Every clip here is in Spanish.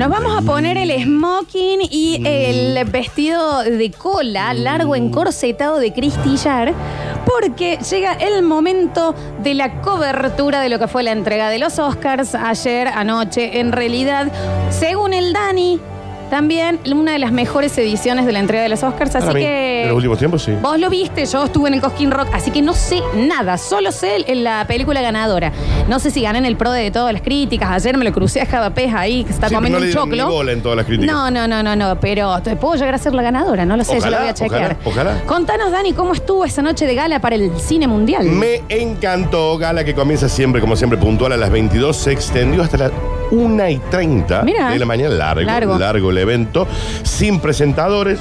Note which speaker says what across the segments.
Speaker 1: Nos vamos a poner el smoking y el vestido de cola largo encorsetado de Cristillar porque llega el momento de la cobertura de lo que fue la entrega de los Oscars ayer, anoche. En realidad, según el Dani, también una de las mejores ediciones de la entrega de los Oscars, así
Speaker 2: Para mí,
Speaker 1: que...
Speaker 2: En los últimos tiempos, sí.
Speaker 1: Vos lo viste, yo estuve en el Cosquín Rock, así que no sé nada, solo sé en la película ganadora. No sé si gané en el pro de todas las críticas, ayer me lo crucé a Java Pez ahí, que está
Speaker 2: Sí,
Speaker 1: comiendo
Speaker 2: no
Speaker 1: un
Speaker 2: le dieron
Speaker 1: choclo.
Speaker 2: bola en todas las críticas.
Speaker 1: No, no, no, no, no, pero te puedo llegar a ser la ganadora, no lo sé, yo
Speaker 2: Ojalá,
Speaker 1: lo voy a chequear.
Speaker 2: ojalá, ojalá.
Speaker 1: Contanos, Dani, ¿cómo estuvo esa noche de gala para el cine mundial?
Speaker 2: Me encantó. Gala que comienza siempre, como siempre, puntual a las 22. Se extendió hasta las 1 y 30
Speaker 1: Mira.
Speaker 2: de la mañana. Largo,
Speaker 1: Largo.
Speaker 2: largo, el evento. Sin presentadores.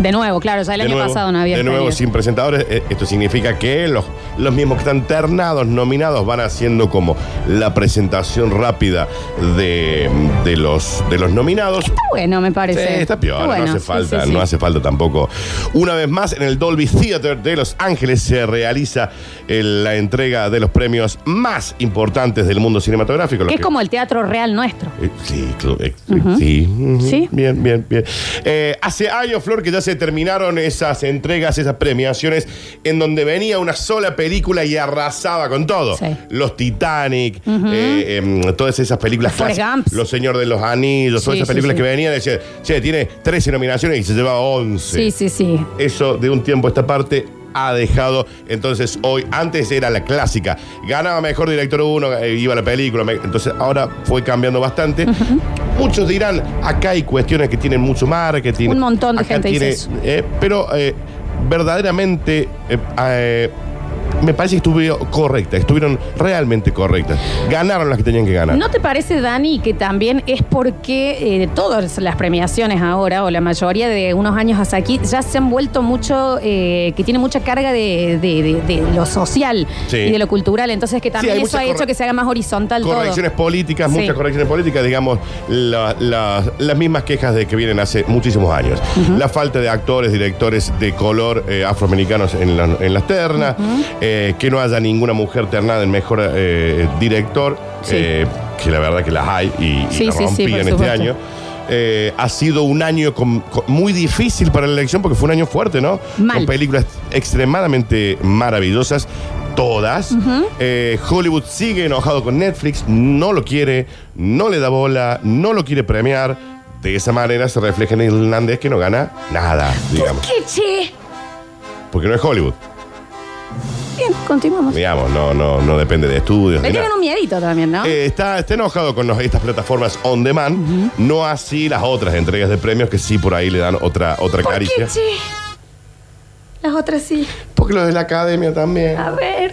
Speaker 1: De nuevo, claro, ya el
Speaker 2: de
Speaker 1: año
Speaker 2: nuevo,
Speaker 1: pasado no había
Speaker 2: De nuevo, sin presentadores. Eh, Esto significa que los, los mismos que están ternados, nominados, van haciendo como la presentación rápida de, de los, de los nominados.
Speaker 1: Está bueno, me parece.
Speaker 2: Sí, está peor,
Speaker 1: bueno,
Speaker 2: no hace falta,
Speaker 1: sí, sí.
Speaker 2: no hace falta tampoco. Una vez más, en el Dolby Theater de Los Ángeles se realiza eh, la entrega de los premios más importantes del mundo cinematográfico.
Speaker 1: Que es
Speaker 2: que-
Speaker 1: como el teatro real nuestro.
Speaker 2: eh, Sí, eh, sí. Bien, bien, bien. Eh, hace años, Flor, que ya se terminaron esas entregas, esas premiaciones, en donde venía una sola película y arrasaba con todo.
Speaker 1: Sí.
Speaker 2: Los Titanic, eh, em, todas esas películas
Speaker 1: Forrest
Speaker 2: clásicas,
Speaker 1: Gump.
Speaker 2: Los Señores de los Anillos, todas
Speaker 1: Sí,
Speaker 2: esas
Speaker 1: sí,
Speaker 2: películas
Speaker 1: sí.
Speaker 2: que venían, decían, che, tiene 13 nominaciones y se lleva 11.
Speaker 1: Sí, sí, sí.
Speaker 2: Eso de un tiempo a esta parte ha dejado. Entonces, hoy, antes era la clásica. Ganaba mejor director uno, eh, iba la película. me- Entonces, ahora fue cambiando bastante. Muchos dirán, acá hay cuestiones que tienen mucho marketing.
Speaker 1: Un montón de
Speaker 2: acá
Speaker 1: gente dice eso.
Speaker 2: eh, pero eh, verdaderamente. eh, eh, me parece que estuvieron correctas, estuvieron realmente correctas. Ganaron las que tenían que ganar.
Speaker 1: ¿No te parece, Dani, que también es porque eh, todas las premiaciones ahora, o la mayoría de unos años hasta aquí, ya se han vuelto mucho, eh, que tiene mucha carga de, de- de- de lo social
Speaker 2: Sí.
Speaker 1: y de lo cultural? Entonces, que también eso ha hecho que se haga más horizontal
Speaker 2: correcciones políticas,
Speaker 1: Sí.
Speaker 2: muchas correcciones políticas, digamos, la- la- las mismas quejas de que vienen hace muchísimos años. La falta de actores, directores de color eh, afroamericanos en, la- en las ternas, eh, que no haya ninguna mujer ternada en mejor eh, director,
Speaker 1: Sí.
Speaker 2: eh, que la verdad que las hay y, y
Speaker 1: Sí,
Speaker 2: la
Speaker 1: sí, sí,
Speaker 2: rompían
Speaker 1: por
Speaker 2: este
Speaker 1: supuesto.
Speaker 2: año. Ha sido un año con- con- muy difícil para la elección porque fue un año fuerte, ¿no?
Speaker 1: Mal.
Speaker 2: Con películas extremadamente maravillosas, todas. Eh, Hollywood sigue enojado con Netflix, no lo quiere, no le da bola, no lo quiere premiar. De esa manera se refleja en el irlandés que no gana nada, digamos.
Speaker 1: ¿Qué, che?
Speaker 2: Porque no es Hollywood,
Speaker 1: Bien, continuamos.
Speaker 2: digamos, no, no, no depende de estudios.
Speaker 1: Me
Speaker 2: ni
Speaker 1: tienen
Speaker 2: nada.
Speaker 1: un miedito también, ¿no?
Speaker 2: Eh, está, está enojado con los- estas plataformas on demand, no así las otras entregas de premios que sí por ahí le dan otra, otra
Speaker 1: ¿Por qué,
Speaker 2: caricia.
Speaker 1: che? Las otras sí.
Speaker 2: Porque los de la academia también.
Speaker 1: A ver.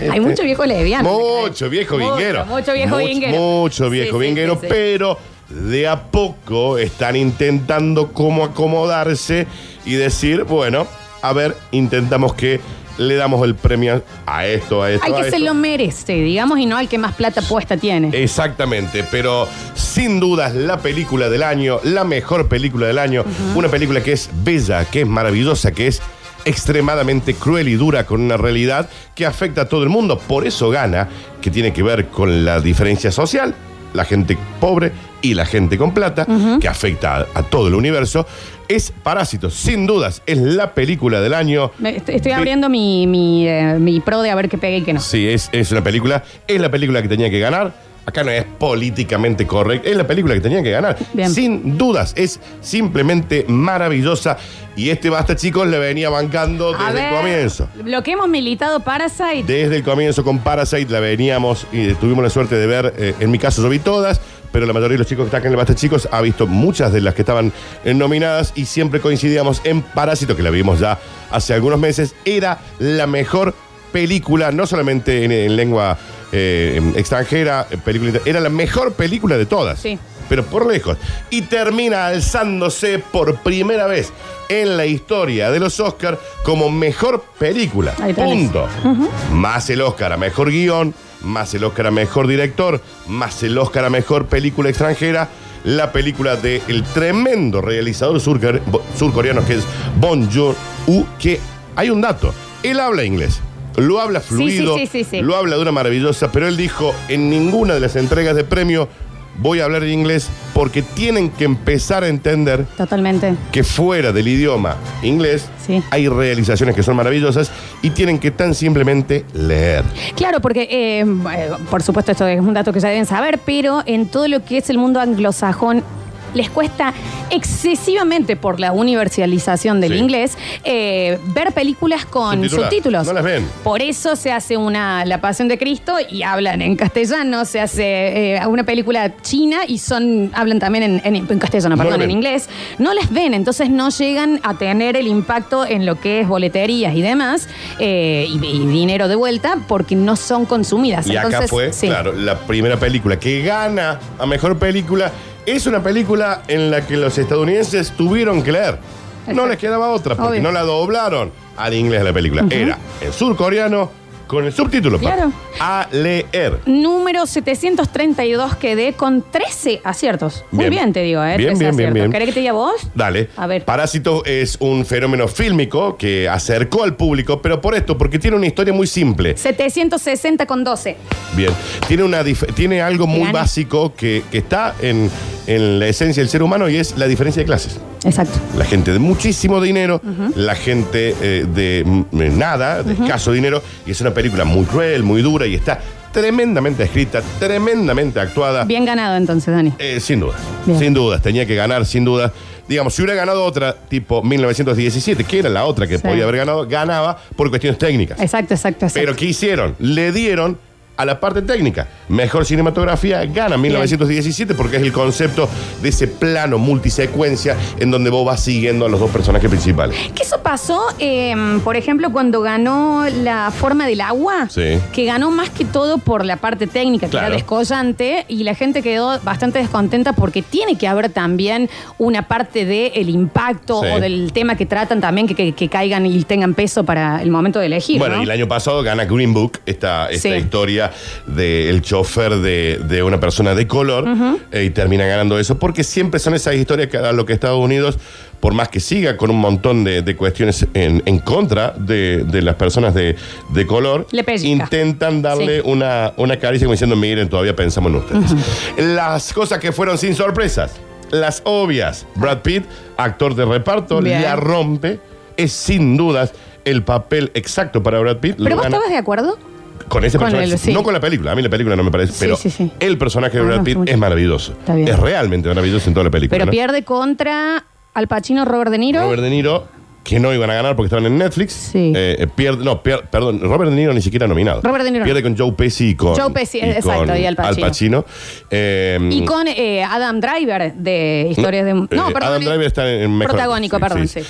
Speaker 1: Hay
Speaker 2: Este,
Speaker 1: mucho viejo lesbiano.
Speaker 2: Mucho viejo
Speaker 1: Mucho,
Speaker 2: vinguero.
Speaker 1: mucho viejo vinguero.
Speaker 2: Mucho viejo
Speaker 1: Sí, sí,
Speaker 2: vinguero,
Speaker 1: sí, sí.
Speaker 2: pero de a poco están intentando cómo acomodarse y decir, bueno, a ver, intentamos que le damos el premio a esto, a esto.
Speaker 1: Al
Speaker 2: a
Speaker 1: que se lo merece, digamos, y no al que más plata puesta tiene.
Speaker 2: Exactamente, pero sin dudas la película del año, la mejor película del año, una película que es bella, que es maravillosa, que es extremadamente cruel y dura con una realidad que afecta a todo el mundo. Por eso gana, que tiene que ver con la diferencia social, la gente pobre y la gente con plata, que afecta a, a todo el universo. Es Parásitos, sin dudas, es la película del año.
Speaker 1: Me- Estoy, abriendo mi, mi, eh, mi pro de a ver qué pegue y qué no.
Speaker 2: Sí, es, es una película, es la película que tenía que ganar. Acá no es políticamente correcta, es la película que tenía que ganar.
Speaker 1: Bien.
Speaker 2: Sin dudas, es simplemente maravillosa. Y este basta, chicos, le venía bancando
Speaker 1: A
Speaker 2: desde el comienzo.
Speaker 1: Lo que hemos militado Parasite.
Speaker 2: Desde el comienzo con Parasite la veníamos y tuvimos la suerte de ver, eh, en mi caso yo vi todas, pero la mayoría de los chicos que están acá en el Basta Chicos ha visto muchas de las que estaban eh, nominadas y siempre coincidíamos en Parásito, que la vimos ya hace algunos meses, era la mejor película, no solamente en, en lengua eh, extranjera, eh, película, era la mejor película de todas.
Speaker 1: Sí.
Speaker 2: Pero por lejos. Y termina alzándose por primera vez en la historia de los Oscars como mejor película. Punto. Más el Oscar a mejor guion, más el Oscar a mejor director, más el Oscar a mejor película extranjera. La película del tremendo realizador surcor- surcoreano que es Bon Joon-ho, que hay un dato. Él habla inglés. Lo habla
Speaker 1: sí,
Speaker 2: fluido,
Speaker 1: sí, sí, sí.
Speaker 2: lo habla de una maravillosa, pero él dijo en ninguna de las entregas de premio voy a hablar en inglés porque tienen que empezar a entender
Speaker 1: Totalmente.
Speaker 2: que fuera del idioma inglés
Speaker 1: Sí.
Speaker 2: hay realizaciones que son maravillosas y tienen que tan simplemente leer.
Speaker 1: Claro, porque, eh, eh, por supuesto, esto es un dato que ya deben saber, pero en todo lo que es el mundo anglosajón les cuesta excesivamente por la universalización del
Speaker 2: Sí.
Speaker 1: inglés eh, ver películas con
Speaker 2: Subtituladas.
Speaker 1: subtítulos.
Speaker 2: No las ven.
Speaker 1: Por eso se hace una La Pasión de Cristo y hablan en castellano, se hace eh, una película china y son hablan también en, en- en castellano,
Speaker 2: No la
Speaker 1: perdón, en
Speaker 2: ven.
Speaker 1: inglés. No las ven, entonces no llegan a tener el impacto en lo que es boleterías y demás eh, y, y dinero de vuelta porque no son consumidas.
Speaker 2: Y acá
Speaker 1: Entonces,
Speaker 2: fue,
Speaker 1: sí.
Speaker 2: claro, la primera película que gana a mejor película. Es una película en la que los estadounidenses tuvieron que leer. No
Speaker 1: Exacto.
Speaker 2: les quedaba otra, porque
Speaker 1: Obvio.
Speaker 2: no la doblaron al inglés de la película. Era en surcoreano con el subtítulo. pa.
Speaker 1: Claro.
Speaker 2: A leer.
Speaker 1: Número 732 quedé con 13 aciertos. Muy
Speaker 2: Bien.
Speaker 1: bien, te digo, ¿eh?
Speaker 2: Bien,
Speaker 1: 13
Speaker 2: bien, bien,
Speaker 1: aciertos.
Speaker 2: bien.
Speaker 1: ¿Querés que te diga vos?
Speaker 2: Dale.
Speaker 1: A ver.
Speaker 2: Parásito es un fenómeno fílmico que acercó al público, pero por esto, porque tiene una historia muy simple.
Speaker 1: 760 con 12.
Speaker 2: Bien. Tiene, una dif- tiene algo muy básico que, que está en, en la esencia del ser humano y es la diferencia de clases.
Speaker 1: Exacto.
Speaker 2: La gente de muchísimo dinero, la gente eh, de mm, nada, de escaso dinero, y es una película muy cruel, muy dura y está tremendamente escrita, tremendamente actuada.
Speaker 1: Bien ganado entonces, Dani.
Speaker 2: Eh, sin
Speaker 1: Bien.
Speaker 2: sin dudas, tenía que ganar, sin dudas. Digamos, si hubiera ganado otra, tipo 1917, que era la otra que
Speaker 1: Sí.
Speaker 2: podía haber ganado, ganaba por cuestiones técnicas.
Speaker 1: Exacto, exacto, exacto.
Speaker 2: Pero ¿qué hicieron? Le dieron a la parte técnica. Mejor cinematografía gana 1917 porque es el concepto de ese plano multisecuencia en donde vos vas siguiendo a los dos personajes principales.
Speaker 1: Que eso pasó, eh, por ejemplo, cuando ganó la forma del agua,
Speaker 2: Sí.
Speaker 1: que ganó más que todo por la parte técnica, que
Speaker 2: Claro.
Speaker 1: era descollante, y la gente quedó bastante descontenta porque tiene que haber también una parte del impacto
Speaker 2: Sí.
Speaker 1: o del tema que tratan también, que, que- que caigan y tengan peso para el momento de elegir.
Speaker 2: Bueno,
Speaker 1: ¿no?
Speaker 2: y el año pasado gana Green Book, esta, esta
Speaker 1: Sí.
Speaker 2: historia del chofer de, de una persona de color, eh, y termina ganando eso, porque siempre son esas historias que a lo que Estados Unidos, por más que siga con un montón de, de cuestiones en, en contra de, de las personas de, de color,
Speaker 1: Le pellizca.
Speaker 2: intentan darle
Speaker 1: Sí.
Speaker 2: una, una caricia como diciendo, miren, todavía pensamos en ustedes. Las cosas que fueron sin sorpresas, las obvias. Brad Pitt, actor de reparto,
Speaker 1: Bien.
Speaker 2: la rompe, es sin dudas el papel exacto para Brad Pitt.
Speaker 1: ¿Pero vos
Speaker 2: gana-
Speaker 1: estabas de acuerdo?
Speaker 2: Con ese
Speaker 1: Con
Speaker 2: personaje,
Speaker 1: sí.
Speaker 2: no con la película. A mí la película no me parece,
Speaker 1: Sí,
Speaker 2: pero
Speaker 1: sí, sí.
Speaker 2: el personaje de
Speaker 1: Ah,
Speaker 2: Brad
Speaker 1: no,
Speaker 2: Pitt
Speaker 1: mucho.
Speaker 2: es maravilloso.
Speaker 1: Está bien.
Speaker 2: Es realmente maravilloso en toda la película.
Speaker 1: Pero
Speaker 2: ¿no?
Speaker 1: pierde contra Al Pacino, Robert De Niro.
Speaker 2: Robert De Niro, que no iban a ganar porque estaban en Netflix.
Speaker 1: Sí.
Speaker 2: eh, pierde, no, pier- perdón, Robert De Niro ni siquiera nominado.
Speaker 1: Robert De Niro
Speaker 2: Pierde con Joe Pesci y con.
Speaker 1: Joe Pesci, exacto,
Speaker 2: con
Speaker 1: y Al Pacino.
Speaker 2: Pacino. Eh,
Speaker 1: Y con eh, Adam Driver de Historias de... No,
Speaker 2: eh,
Speaker 1: perdón.
Speaker 2: Adam Driver está en mejor.
Speaker 1: Protagónico, perdón, sí.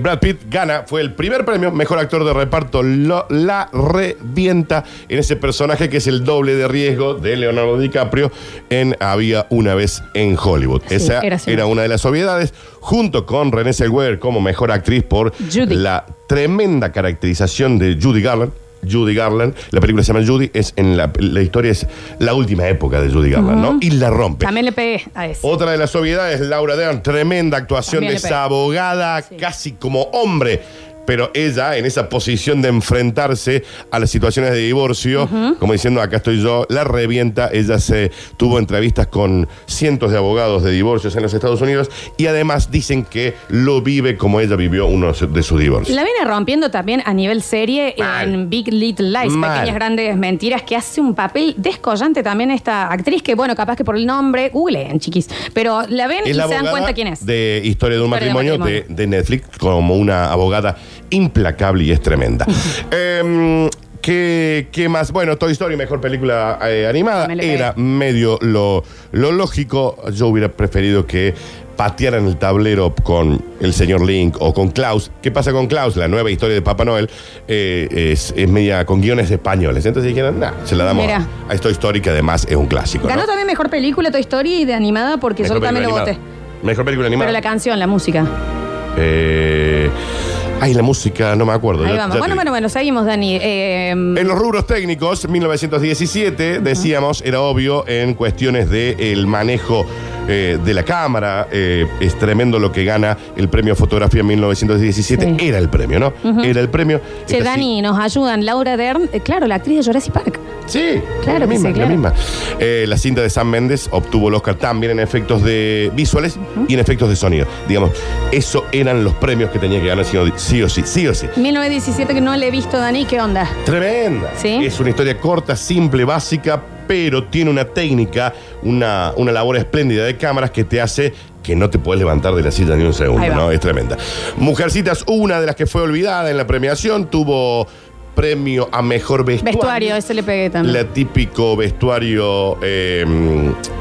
Speaker 2: Brad Pitt gana, fue el primer premio, mejor actor de reparto, lo- la revienta en ese personaje que es el doble de riesgo de Leonardo DiCaprio en Había una vez en Hollywood. Esa
Speaker 1: era
Speaker 2: una de las obviedades, junto con Renée Zellweger como mejor actriz por
Speaker 1: Judy.
Speaker 2: la tremenda caracterización de Judy Garland. Judy Garland, la película se llama Judy, es en la, la historia es la última época de Judy Garland, ¿no? Y la rompe.
Speaker 1: También le pegué a eso.
Speaker 2: Otra de las obviedades, Laura Dern, tremenda actuación
Speaker 1: También
Speaker 2: de
Speaker 1: le
Speaker 2: esa
Speaker 1: pega.
Speaker 2: abogada,
Speaker 1: Sí.
Speaker 2: casi como hombre. Pero ella, en esa posición de enfrentarse a las situaciones de divorcio, como diciendo, acá estoy yo, la revienta. Ella se tuvo entrevistas con cientos de abogados de divorcios en los Estados Unidos y además dicen que lo vive como ella vivió uno de sus divorcios.
Speaker 1: La viene rompiendo también a nivel serie
Speaker 2: Mal.
Speaker 1: en Big Little Lies,
Speaker 2: Mal.
Speaker 1: Pequeñas Grandes Mentiras, que hace un papel descollante también esta actriz, que bueno, capaz que por el nombre, googleen, chiquis, pero la ven y se dan cuenta quién es.
Speaker 2: De Historia de un
Speaker 1: Historia de
Speaker 2: matrimonio de,
Speaker 1: matrimonio.
Speaker 2: de Netflix como una abogada implacable y es tremenda. Em, ¿qué, qué más? Bueno, Toy Story, mejor película eh, animada. Era medio lo, lo lógico. Yo hubiera preferido que patearan el tablero con el señor Link o con Klaus. ¿Qué pasa con Klaus? La nueva historia de Papá Noel eh, es, es media con guiones españoles. Entonces dijeron, nah, se la damos
Speaker 1: Mira.
Speaker 2: a Toy Story, que además es un clásico.
Speaker 1: Ganó
Speaker 2: ¿no?
Speaker 1: también mejor película Toy Story y de animada porque
Speaker 2: Mejor
Speaker 1: yo también lo voté.
Speaker 2: Mejor película animada.
Speaker 1: Pero la canción, la música.
Speaker 2: Eh, ay, la música, no me acuerdo.
Speaker 1: Ahí
Speaker 2: ya-
Speaker 1: vamos.
Speaker 2: ya
Speaker 1: Bueno,
Speaker 2: te
Speaker 1: bueno, bueno, seguimos, Dani. Eh,
Speaker 2: En los rubros técnicos, 1917, decíamos, era obvio en cuestiones del manejo eh, de la cámara. eh, es tremendo lo que gana el premio fotografía en 1917.
Speaker 1: Sí.
Speaker 2: Era el premio, ¿no? Era el premio.
Speaker 1: Che,
Speaker 2: Esta sí-
Speaker 1: Dani, nos ayudan. Laura Dern, eh, claro, la actriz de Jurassic Park.
Speaker 2: Sí,
Speaker 1: Claro
Speaker 2: la misma,
Speaker 1: sí, claro.
Speaker 2: la misma. La cinta de Sam Méndez obtuvo el Oscar también en efectos de visuales y en efectos de sonido. Digamos, eso eran los premios que tenía que ganar sí o sí, o sí, sí o sí.
Speaker 1: 1917 que no le he visto, Dani, ¿qué onda?
Speaker 2: Tremenda.
Speaker 1: Sí.
Speaker 2: Es una historia corta, simple, básica, pero tiene una técnica, una, una labor espléndida de cámaras que te hace que no te puedes levantar de la silla ni un segundo. Es tremenda. Mujercitas, una de las que fue olvidada en la premiación, tuvo premio a mejor vestuario.
Speaker 1: Vestuario, ese le pegué también.
Speaker 2: La típico vestuario eh,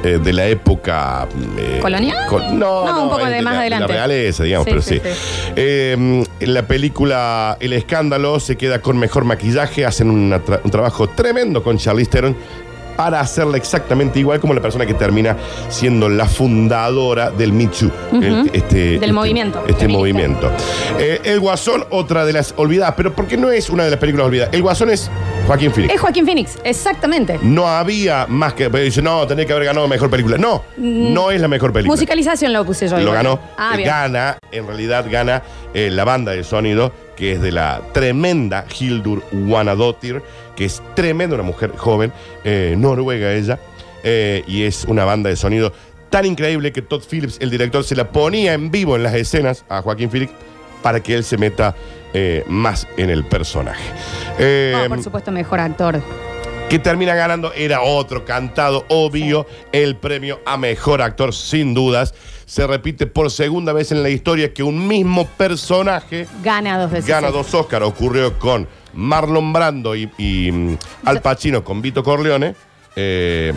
Speaker 2: eh, de la época. eh,
Speaker 1: ¿Colonial?
Speaker 2: col- no,
Speaker 1: No, un poco de más
Speaker 2: la,
Speaker 1: adelante.
Speaker 2: La realeza, digamos,
Speaker 1: Sí,
Speaker 2: pero
Speaker 1: sí,
Speaker 2: sí. en la película El Escándalo se queda con mejor maquillaje, hacen una tra- un trabajo tremendo con Charlize Theron para hacerla exactamente igual como la persona que termina siendo la fundadora del Too, el- este,
Speaker 1: Del
Speaker 2: este-
Speaker 1: movimiento
Speaker 2: Este
Speaker 1: feminista.
Speaker 2: movimiento. Eh, el Guasón, otra de las olvidadas, pero ¿por qué no es una de las películas olvidadas? El Guasón es Joaquín Phoenix.
Speaker 1: Es Joaquín Phoenix, exactamente.
Speaker 2: No había más que. pero Dice, no, tenía que haber ganado mejor película. No, no es la mejor película.
Speaker 1: Musicalización lo puse yo.
Speaker 2: Lo
Speaker 1: igual.
Speaker 2: ganó.
Speaker 1: Ah,
Speaker 2: Eh,
Speaker 1: bien.
Speaker 2: gana, en realidad gana eh, la banda de sonido, que es de la tremenda Hildur Guanadottir, que es tremenda, una mujer joven, eh, noruega ella, eh, y es una banda de sonido tan increíble que Todd Phillips, el director, se la ponía en vivo en las escenas a Joaquín Phoenix para que él se meta eh, más en el personaje. Eh,
Speaker 1: No, por supuesto, mejor actor.
Speaker 2: que termina ganando era otro cantado, obvio, el premio a mejor actor, sin dudas. Se repite por segunda vez en la historia que un mismo personaje
Speaker 1: Gana dos veces.
Speaker 2: gana dos Oscars. Ocurrió con Marlon Brando y, y, mm, Al Pacino con Vito Corleone. eh,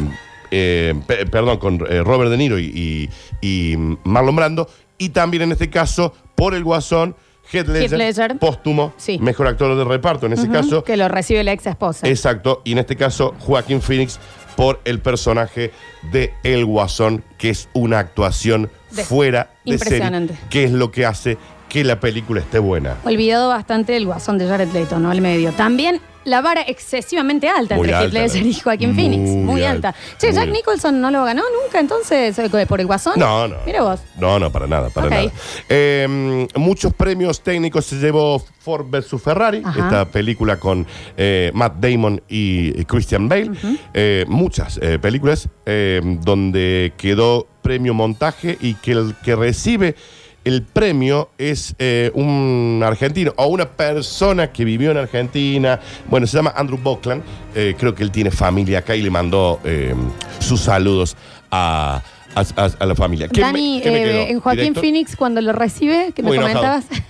Speaker 2: eh, pe- perdón, con eh, Robert De Niro y, y- y Marlon Brando. Y también en este caso, por el Guasón, Heath Ledger,
Speaker 1: Ledger.
Speaker 2: póstumo,
Speaker 1: Sí.
Speaker 2: mejor actor de reparto en ese
Speaker 1: Ujú,
Speaker 2: caso.
Speaker 1: Que lo recibe la ex esposa.
Speaker 2: Exacto, y en este caso Joaquín Phoenix por el personaje de El Guasón, que es una actuación fuera de
Speaker 1: impresionante.
Speaker 2: serie, que es lo que hace que la película esté buena.
Speaker 1: Olvidado bastante el guasón de Jared Leto, ¿no? Al medio. También la vara excesivamente alta
Speaker 2: Muy
Speaker 1: entre Heath
Speaker 2: alta,
Speaker 1: Ledger
Speaker 2: la-
Speaker 1: y Joaquín Phoenix.
Speaker 2: muy alta,
Speaker 1: alta. Che,
Speaker 2: muy
Speaker 1: Jack
Speaker 2: alta.
Speaker 1: Nicholson no lo ganó nunca, entonces, eh, por el guasón.
Speaker 2: No, no.
Speaker 1: Mira vos.
Speaker 2: No, no, para nada, para
Speaker 1: Ok.
Speaker 2: nada. Eh, muchos premios técnicos se llevó Ford vs Ferrari,
Speaker 1: Ajá.
Speaker 2: esta película con eh, Matt Damon y, y Christian Bale. Eh, muchas eh, películas eh, donde quedó premio montaje y que el que recibe el premio es eh, un argentino o una persona que vivió en Argentina. Bueno, se llama Andrew Buckland. Eh, creo que él tiene familia acá y le mandó eh, sus saludos a, a- a- a la familia. ¿Qué me-
Speaker 1: Dani,
Speaker 2: me quedó?
Speaker 1: en Joaquín
Speaker 2: ¿Director?
Speaker 1: Phoenix, cuando lo recibe, que me
Speaker 2: Muy enojado.
Speaker 1: comentabas.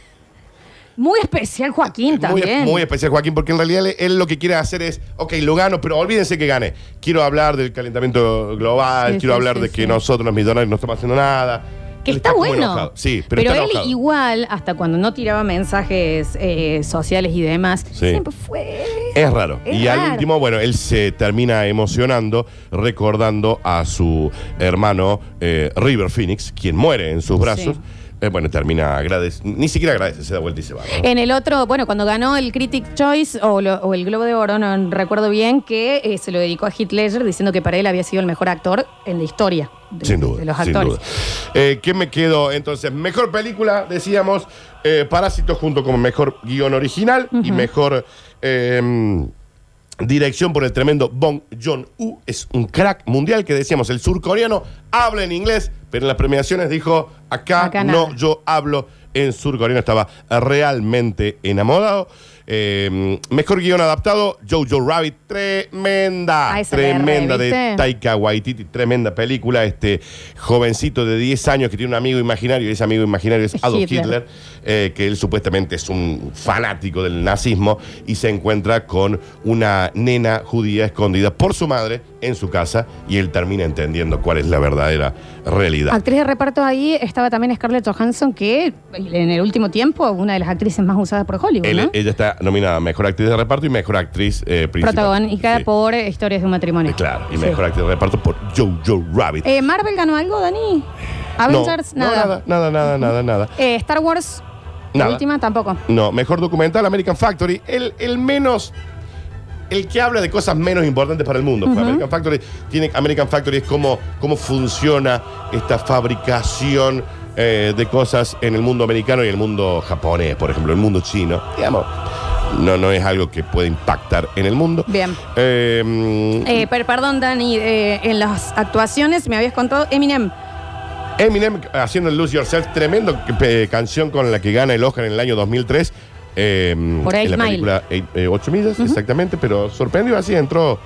Speaker 1: Muy especial Joaquín también.
Speaker 2: muy especial, Joaquín, porque en realidad él, él lo que quiere hacer es, ok, lo gano, pero olvídense que gane. Quiero hablar del calentamiento global,
Speaker 1: Sí,
Speaker 2: quiero
Speaker 1: sí,
Speaker 2: hablar
Speaker 1: sí,
Speaker 2: de que nosotros los millonarios no estamos haciendo nada.
Speaker 1: Que está, bueno.
Speaker 2: enojado. Sí, pero, está
Speaker 1: él
Speaker 2: enojado.
Speaker 1: igual, hasta cuando no tiraba mensajes eh, sociales y demás,
Speaker 2: Sí.
Speaker 1: siempre fue.
Speaker 2: Es raro.
Speaker 1: Es
Speaker 2: y al último, bueno, él se termina emocionando recordando a su hermano eh, River Phoenix, quien muere en sus brazos.
Speaker 1: Sí.
Speaker 2: Eh, bueno, termina agradeciendo, ni siquiera agradece, se da vuelta y se va. ¿no?
Speaker 1: En el otro, bueno, cuando ganó el Critic Choice o, lo- o el Globo de Oro, no recuerdo bien, que eh, se lo dedicó a Heath Ledger diciendo que para él había sido el mejor actor en la historia de,
Speaker 2: Sin duda.
Speaker 1: de los
Speaker 2: sin
Speaker 1: actores.
Speaker 2: duda. Eh, ¿Qué me quedo entonces? Mejor película, decíamos, eh, Parásito junto con mejor guion original y mejor eh, dirección por el tremendo Bong Joon-ho. Es un crack mundial que decíamos, el surcoreano habla en inglés, pero en las premiaciones dijo, acá,
Speaker 1: Acá
Speaker 2: no,
Speaker 1: nada.
Speaker 2: yo hablo en surcoreano. Estaba realmente enamorado. Eh, mejor guion adaptado, Jojo Rabbit, tremenda, tremenda
Speaker 1: re,
Speaker 2: de
Speaker 1: ¿viste?
Speaker 2: Taika Waititi, tremenda película. Este jovencito de 10 años que tiene un amigo imaginario, y ese amigo imaginario es Adolf
Speaker 1: Hitler.
Speaker 2: Hitler, eh, que él supuestamente es un fanático del nazismo y se encuentra con una nena judía escondida por su madre en su casa y él termina entendiendo cuál es la verdadera realidad.
Speaker 1: Actriz de reparto ahí estaba también Scarlett Johansson, que en el último tiempo, una de las actrices más usadas por Hollywood,
Speaker 2: Él-
Speaker 1: ¿no?
Speaker 2: Ella está nominada Mejor Actriz de Reparto y Mejor Actriz eh, Principal.
Speaker 1: Protagónica
Speaker 2: Sí.
Speaker 1: por eh, Historias de un matrimonio.
Speaker 2: Eh, Claro, y
Speaker 1: Sí.
Speaker 2: Mejor Actriz de Reparto por Jojo Rabbit.
Speaker 1: Eh, ¿Marvel ganó algo, Dani? Avengers,
Speaker 2: no,
Speaker 1: nada.
Speaker 2: nada, nada, nada, nada, nada.
Speaker 1: Eh, Star Wars, la
Speaker 2: Nada.
Speaker 1: última, tampoco.
Speaker 2: No, mejor documental, American Factory. El, el menos. el que habla de cosas menos importantes para el mundo. Porque American Factory tiene American Factory es cómo, cómo funciona esta fabricación eh, de cosas en el mundo americano y el mundo japonés, por ejemplo, el mundo chino. Digamos, no, no es algo que pueda impactar en el mundo.
Speaker 1: Bien.
Speaker 2: Eh,
Speaker 1: Eh, pero perdón, Dani, eh, en las actuaciones me habías contado Eminem.
Speaker 2: Eminem haciendo el Lose Yourself, tremendo eh, canción con la que gana el Oscar en el año 2003. eh,
Speaker 1: Por Eight
Speaker 2: en la
Speaker 1: Mile.
Speaker 2: película 8 millas, exactamente, pero sorprendió así, entró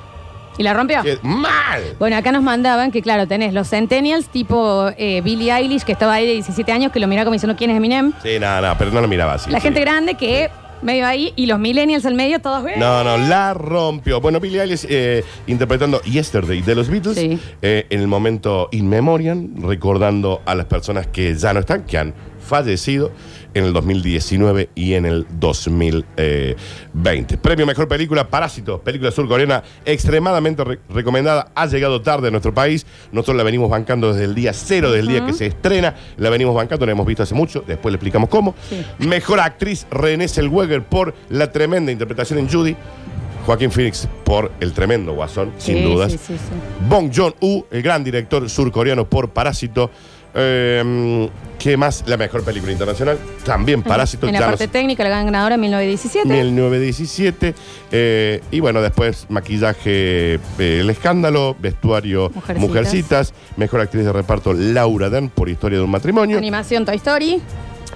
Speaker 1: ¿Y la rompió?
Speaker 2: eh, mal.
Speaker 1: Bueno, acá nos mandaban que, claro, tenés los Centennials tipo eh, Billie Eilish, que estaba ahí de 17 años, que lo mira como diciendo quién es Eminem.
Speaker 2: Sí, nada, nada, pero no lo miraba así.
Speaker 1: la
Speaker 2: sí.
Speaker 1: gente grande que medio ahí y los Millennials al medio, todos bien.
Speaker 2: No, no, la rompió. Bueno, Billie Eilish eh, interpretando Yesterday de los Beatles
Speaker 1: Sí.
Speaker 2: eh, en el momento in memoriam, recordando a las personas que ya no están, que han fallecido en el 2019 y en el 2020. Premio Mejor Película, Parásito, película surcoreana extremadamente re- recomendada. Ha llegado tarde a nuestro país. Nosotros la venimos bancando desde el día cero, desde el día que se estrena. La venimos bancando, la hemos visto hace mucho. Después le explicamos cómo.
Speaker 1: Sí.
Speaker 2: Mejor actriz, Renée Zellweger por la tremenda interpretación en Judy. Joaquín Phoenix por el tremendo Guasón,
Speaker 1: Sí,
Speaker 2: sin dudas.
Speaker 1: sí.
Speaker 2: Bong Joon-ho, el gran director surcoreano por Parásito. Eh, ¿Qué más? La mejor película internacional. También Parásito.
Speaker 1: En la
Speaker 2: ya
Speaker 1: parte
Speaker 2: nos-
Speaker 1: técnica, la gran ganadora en 1917.
Speaker 2: 1917. eh, y bueno, después maquillaje eh, El Escándalo, vestuario
Speaker 1: Mujercitas.
Speaker 2: Mujercitas. mejor actriz de reparto Laura Dern por Historia de un matrimonio.
Speaker 1: Animación Toy Story.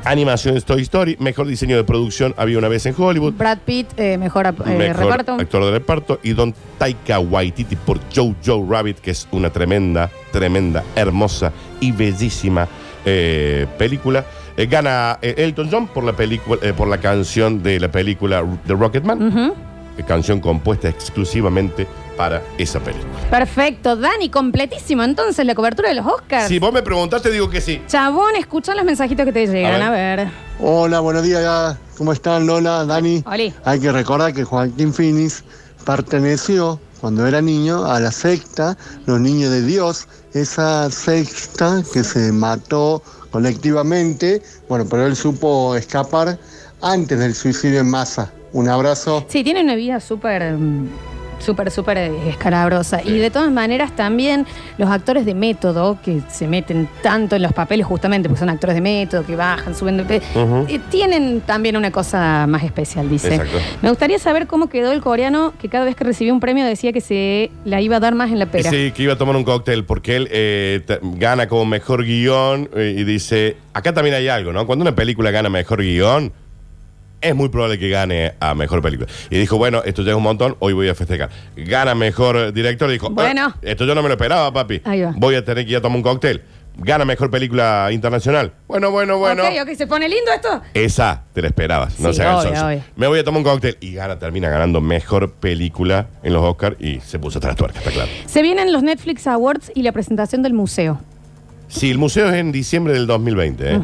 Speaker 2: Animación Toy Story, mejor diseño de producción Había una vez en Hollywood.
Speaker 1: Brad Pitt, eh, mejor eh,
Speaker 2: mejor
Speaker 1: reparto.
Speaker 2: actor de reparto y Don Taika Waititi por Jojo Rabbit, que es una tremenda, tremenda, hermosa y bellísima eh, película. Gana Elton John por la película, eh, por la canción de la película The Rocketman, eh, canción compuesta exclusivamente para esa película.
Speaker 1: Perfecto, Dani, completísimo. Entonces, la cobertura de los Oscars.
Speaker 2: Si vos me preguntaste, digo que sí.
Speaker 1: Chabón, escucha los mensajitos que te llegan.
Speaker 2: A
Speaker 1: A ver.
Speaker 3: Hola, buenos días. ¿Cómo están Lola, Dani?
Speaker 1: Oli.
Speaker 3: Hay que recordar que Joaquín Phoenix perteneció cuando era niño a la secta Los Niños de Dios, esa secta que se mató colectivamente, bueno, pero él supo escapar antes del suicidio en masa. Un abrazo.
Speaker 1: Sí, tiene una vida súper, mm, súper, súper eh, escalabrosa. Y de todas maneras también los actores de método, que se meten tanto en los papeles justamente porque son actores de método, que bajan, suben de eh, tienen también una cosa más especial, dice.
Speaker 2: Exacto.
Speaker 1: Me gustaría saber cómo quedó el coreano que cada vez que recibía un premio decía que se la iba a dar más en la pera.
Speaker 2: Sí, que iba a tomar un cóctel porque él eh, gana como mejor guion eh, y dice, acá también hay algo, ¿no? Cuando una película gana mejor guion, es muy probable que gane a mejor película. Y dijo, bueno, esto ya es un montón, hoy voy a festejar. Gana mejor director, y dijo,
Speaker 1: Bueno.
Speaker 2: "Eh, esto yo no me lo esperaba, papi.
Speaker 1: Ahí va.
Speaker 2: Voy a tener que ir a tomar un cóctel. Gana mejor película internacional. Bueno, bueno, bueno.
Speaker 1: Ok, ok, se pone lindo esto.
Speaker 2: Esa te la esperabas, no
Speaker 1: Sí,
Speaker 2: se hagan
Speaker 1: obvio.
Speaker 2: Me voy a tomar un cóctel y gana, termina ganando mejor película en los Oscars y se puso atrás tuerca, está claro.
Speaker 1: Se vienen los Netflix Awards y la presentación del museo.
Speaker 2: Sí, el museo es en diciembre del 2020. ¿eh?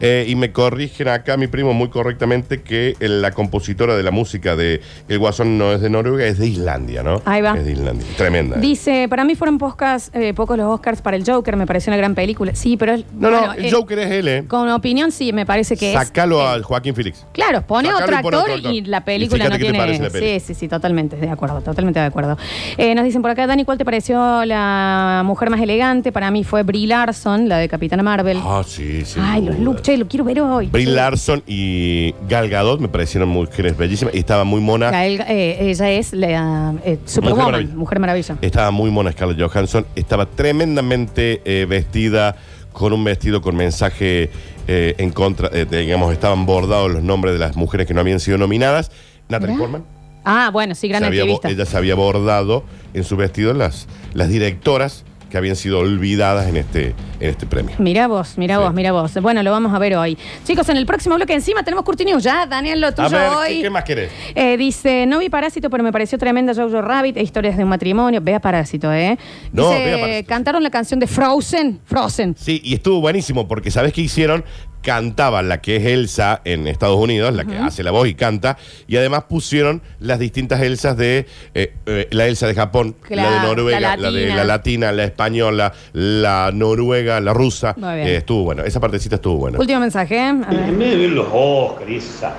Speaker 2: Eh, y me corrigen acá mi primo muy correctamente que la compositora de la música de El Guasón no es de Noruega, es de Islandia, ¿no?
Speaker 1: Ahí va.
Speaker 2: Es de Islandia. Tremenda. ¿eh?
Speaker 1: Dice, para mí fueron pocas, eh, pocos los Oscars para el Joker, me pareció una gran película. Sí, pero es,
Speaker 2: no,
Speaker 1: bueno,
Speaker 2: no, el
Speaker 1: eh,
Speaker 2: Joker es él, ¿eh?
Speaker 1: Con opinión sí, me parece que
Speaker 2: Sacalo
Speaker 1: es.
Speaker 2: a Joaquín Phoenix.
Speaker 1: Claro, pone
Speaker 2: Sacalo
Speaker 1: otro
Speaker 2: y
Speaker 1: actor,
Speaker 2: otro actor.
Speaker 1: y la
Speaker 2: Y
Speaker 1: película
Speaker 2: fíjate
Speaker 1: no
Speaker 2: qué te
Speaker 1: tiene.
Speaker 2: parece la peli.
Speaker 1: sí, sí, sí, totalmente de acuerdo, totalmente de acuerdo. Eh, nos dicen por acá, Dani, ¿cuál te pareció la mujer más elegante? Para mí fue Brie Larson, la de Capitana Marvel.
Speaker 2: Ah, sí, sí.
Speaker 1: Ay, los looks, che, lo quiero ver hoy.
Speaker 2: Brie Larson y Gal Gadot me parecieron mujeres bellísimas y estaba muy mona.
Speaker 1: Gael, eh, ella es la eh, Superwoman,
Speaker 2: Maravilla.
Speaker 1: Mujer Maravilla.
Speaker 2: Estaba muy mona Scarlett Johansson. Estaba tremendamente eh, vestida con un vestido con mensaje eh, en contra. digamos, estaban bordados los nombres de las mujeres que no habían sido nominadas. Natalie. Portman.
Speaker 1: Ah, bueno, sí, gran
Speaker 2: se había
Speaker 1: activista.
Speaker 2: ella se había bordado en su vestido las, las directoras que habían sido olvidadas en este, en este premio.
Speaker 1: Mira vos, mira
Speaker 2: Sí.
Speaker 1: vos, mira vos. Bueno, lo vamos a ver hoy. Chicos, en el próximo bloque encima tenemos Curti News ya. Daniel, lo
Speaker 2: A
Speaker 1: tuyo
Speaker 2: ver,
Speaker 1: hoy.
Speaker 2: ¿qué, qué más querés?
Speaker 1: Eh, dice, no vi Parásito, pero me pareció tremenda Jojo Rabbit e historias de un matrimonio. Vea Parásito, ¿eh?
Speaker 2: No,
Speaker 1: Dice,
Speaker 2: vea Parásito.
Speaker 1: cantaron la canción de Frozen. Frozen.
Speaker 2: Sí, y estuvo buenísimo porque ¿sabes qué hicieron? Cantaba la que es Elsa en Estados Unidos, la que hace la voz y canta, y además pusieron las distintas Elsas de eh, eh, la Elsa de Japón,
Speaker 1: Claro,
Speaker 2: la de Noruega,
Speaker 1: la
Speaker 2: la, de
Speaker 1: latina.
Speaker 2: la latina, la española, la noruega, la rusa.
Speaker 1: Muy bien.
Speaker 2: Eh, estuvo bueno, esa partecita estuvo buena.
Speaker 1: Último mensaje. ¿eh? A ver.
Speaker 4: En medio de ver los Oscars y esa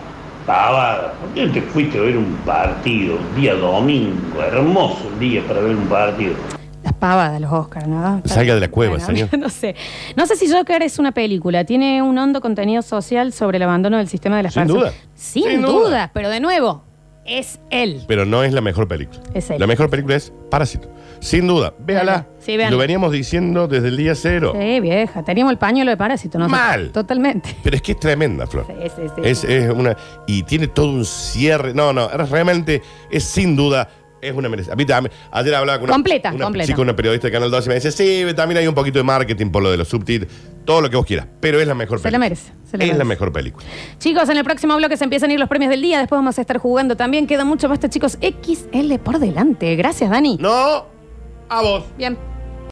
Speaker 4: pavada. ¿Por qué no te fuiste a ver un partido? Día domingo, hermoso el día para ver un partido.
Speaker 1: Las pavadas, los Oscars, ¿no?
Speaker 2: Salga de la cueva, señor.
Speaker 1: No sé. No sé si Joker es una película. Tiene un hondo contenido social sobre el abandono del sistema de las
Speaker 2: Sin
Speaker 1: personas.
Speaker 2: duda.
Speaker 1: Sin,
Speaker 2: Sin
Speaker 1: duda.
Speaker 2: duda.
Speaker 1: Pero de nuevo, es él.
Speaker 2: Pero no es la mejor película.
Speaker 1: Es él.
Speaker 2: La mejor película es Parásito. Sin duda. Véala.
Speaker 1: Sí, véanla.
Speaker 2: Lo veníamos diciendo desde el día cero.
Speaker 1: Sí, vieja. Teníamos el pañuelo de parásito, ¿no?
Speaker 2: Mal.
Speaker 1: Totalmente.
Speaker 2: Pero es que es tremenda, Flor.
Speaker 1: Sí, sí, sí.
Speaker 2: Es, es una. Y tiene todo un cierre. No, no, realmente, es sin duda. Es una merecida. A mí también- Ayer hablaba con una,
Speaker 1: Completa,
Speaker 2: una
Speaker 1: completa.
Speaker 2: chica, una periodista de Canal 2 y me dice, sí, también hay un poquito de marketing por lo de los subtítulos, todo lo que vos quieras, pero es la mejor
Speaker 1: Se la
Speaker 2: película.
Speaker 1: merece, se la
Speaker 2: es la mejor película.
Speaker 1: Chicos, en el próximo bloque se empiezan a ir los premios del día. Después vamos a estar jugando también. Queda mucho basta, chicos. XL por delante. Gracias, Dani.
Speaker 2: No, a vos.
Speaker 1: Bien.